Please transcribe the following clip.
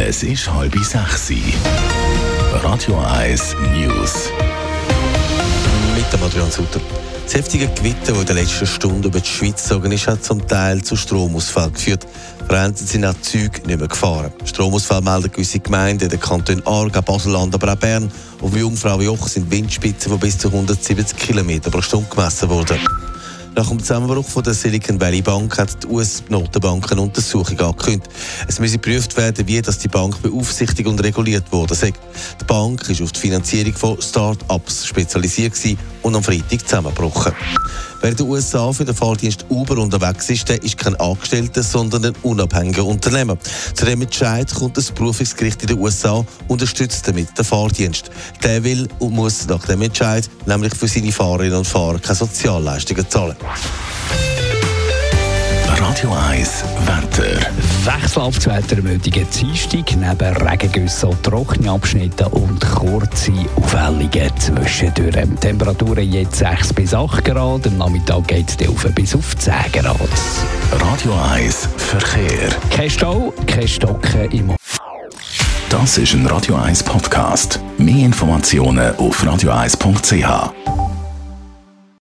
Es ist halb sechs. Radio 1 News. Mit dem Adrian Sutter. Das heftige Gewitter, das in den letzten Stunden über die Schweiz gezogen ist, hat zum Teil zu Stromausfall geführt. Vereinzelt sind auch Züge nicht mehr gefahren. Stromausfall melden gewisse Gemeinden, der Kanton Aargau, Basel-Land, aber auch Bern. Auf dem Jungfraujoch sind Windspitzen von bis zu 170 km pro Stunde gemessen worden. Nach dem Zusammenbruch von der Silicon Valley Bank hat die US-Notenbank eine Untersuchung angekündigt. Es müsse geprüft werden, wie das die Bank beaufsichtigt und reguliert wurde. Die Bank ist auf die Finanzierung von Start-ups spezialisiert und am Freitag zusammengebrochen. Wer in den USA für den Fahrdienst Uber unterwegs ist, der ist kein Angestellter, sondern ein unabhängiger Unternehmer. Zu dem Entscheid kommt das Berufungsgericht in den USA unterstützt damit den Fahrdienst. Der will und muss nach dem Entscheid nämlich für seine Fahrerinnen und Fahrer keine Sozialleistungen zahlen. Radio 1 Wetter. Wechselhaftswettermeldungen Dienstag neben Regengüssen, trockene Abschnitte und kurze Aufhellungen zwischendurch. Temperaturen jetzt 6 bis 8 Grad, am Nachmittag geht es auf bis auf 10 Grad. Radio 1 Verkehr. Kein Stau, kein Stocken im Das ist ein Radio 1 Podcast. Mehr Informationen auf radio1.ch.